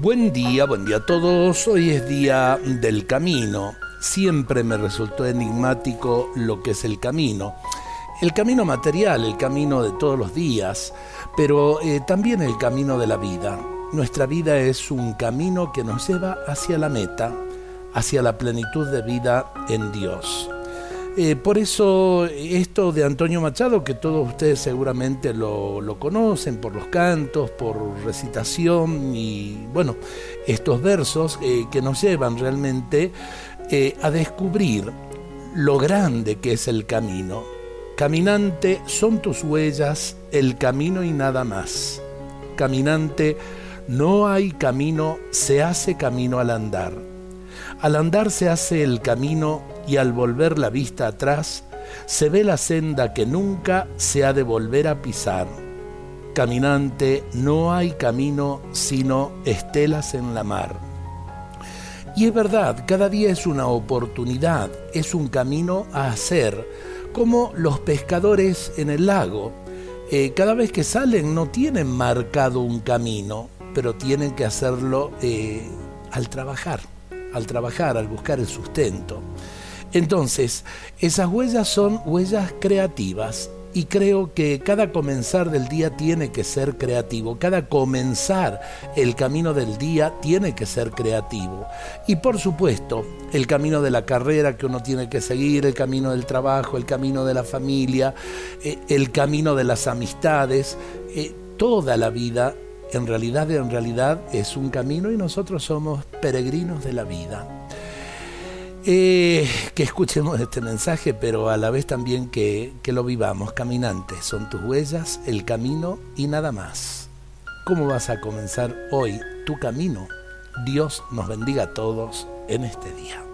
Buen día, buen día a todos. Hoy es día del camino. Siempre me resultó enigmático lo que es el camino. El camino material, el camino de todos los días, pero eh, también el camino de la vida. Nuestra vida es un camino que nos lleva hacia la meta, hacia la plenitud de vida en Dios. Eh, por eso esto de Antonio Machado, que todos ustedes seguramente lo, conocen por los cantos, por recitación y bueno, estos versos eh, que nos llevan realmente eh, a descubrir lo grande que es el camino. Caminante, son tus huellas, el camino y nada más. Caminante, no hay camino, se hace camino al andar. Al andar se hace el camino y al volver la vista atrás, se ve la senda que nunca se ha de volver a pisar. Caminante, no hay camino sino estelas en la mar. Y es verdad, cada día es una oportunidad, es un camino a hacer, como los pescadores en el lago. Eh, cada vez que salen no tienen marcado un camino, pero tienen que hacerlo eh, al trabajar, al trabajar, al buscar el sustento. Entonces, esas huellas son huellas creativas y creo que cada comenzar del día tiene que ser creativo, cada comenzar el camino del día tiene que ser creativo. Y por supuesto, el camino de la carrera que uno tiene que seguir, el camino del trabajo, el camino de la familia, eh, el camino de las amistades, eh, toda la vida en realidad en realidad es un camino y nosotros somos peregrinos de la vida. Eh, que escuchemos este mensaje, pero a la vez también que, que lo vivamos. Caminantes, son tus huellas, el camino y nada más. ¿Cómo vas a comenzar hoy tu camino? Dios nos bendiga a todos en este día.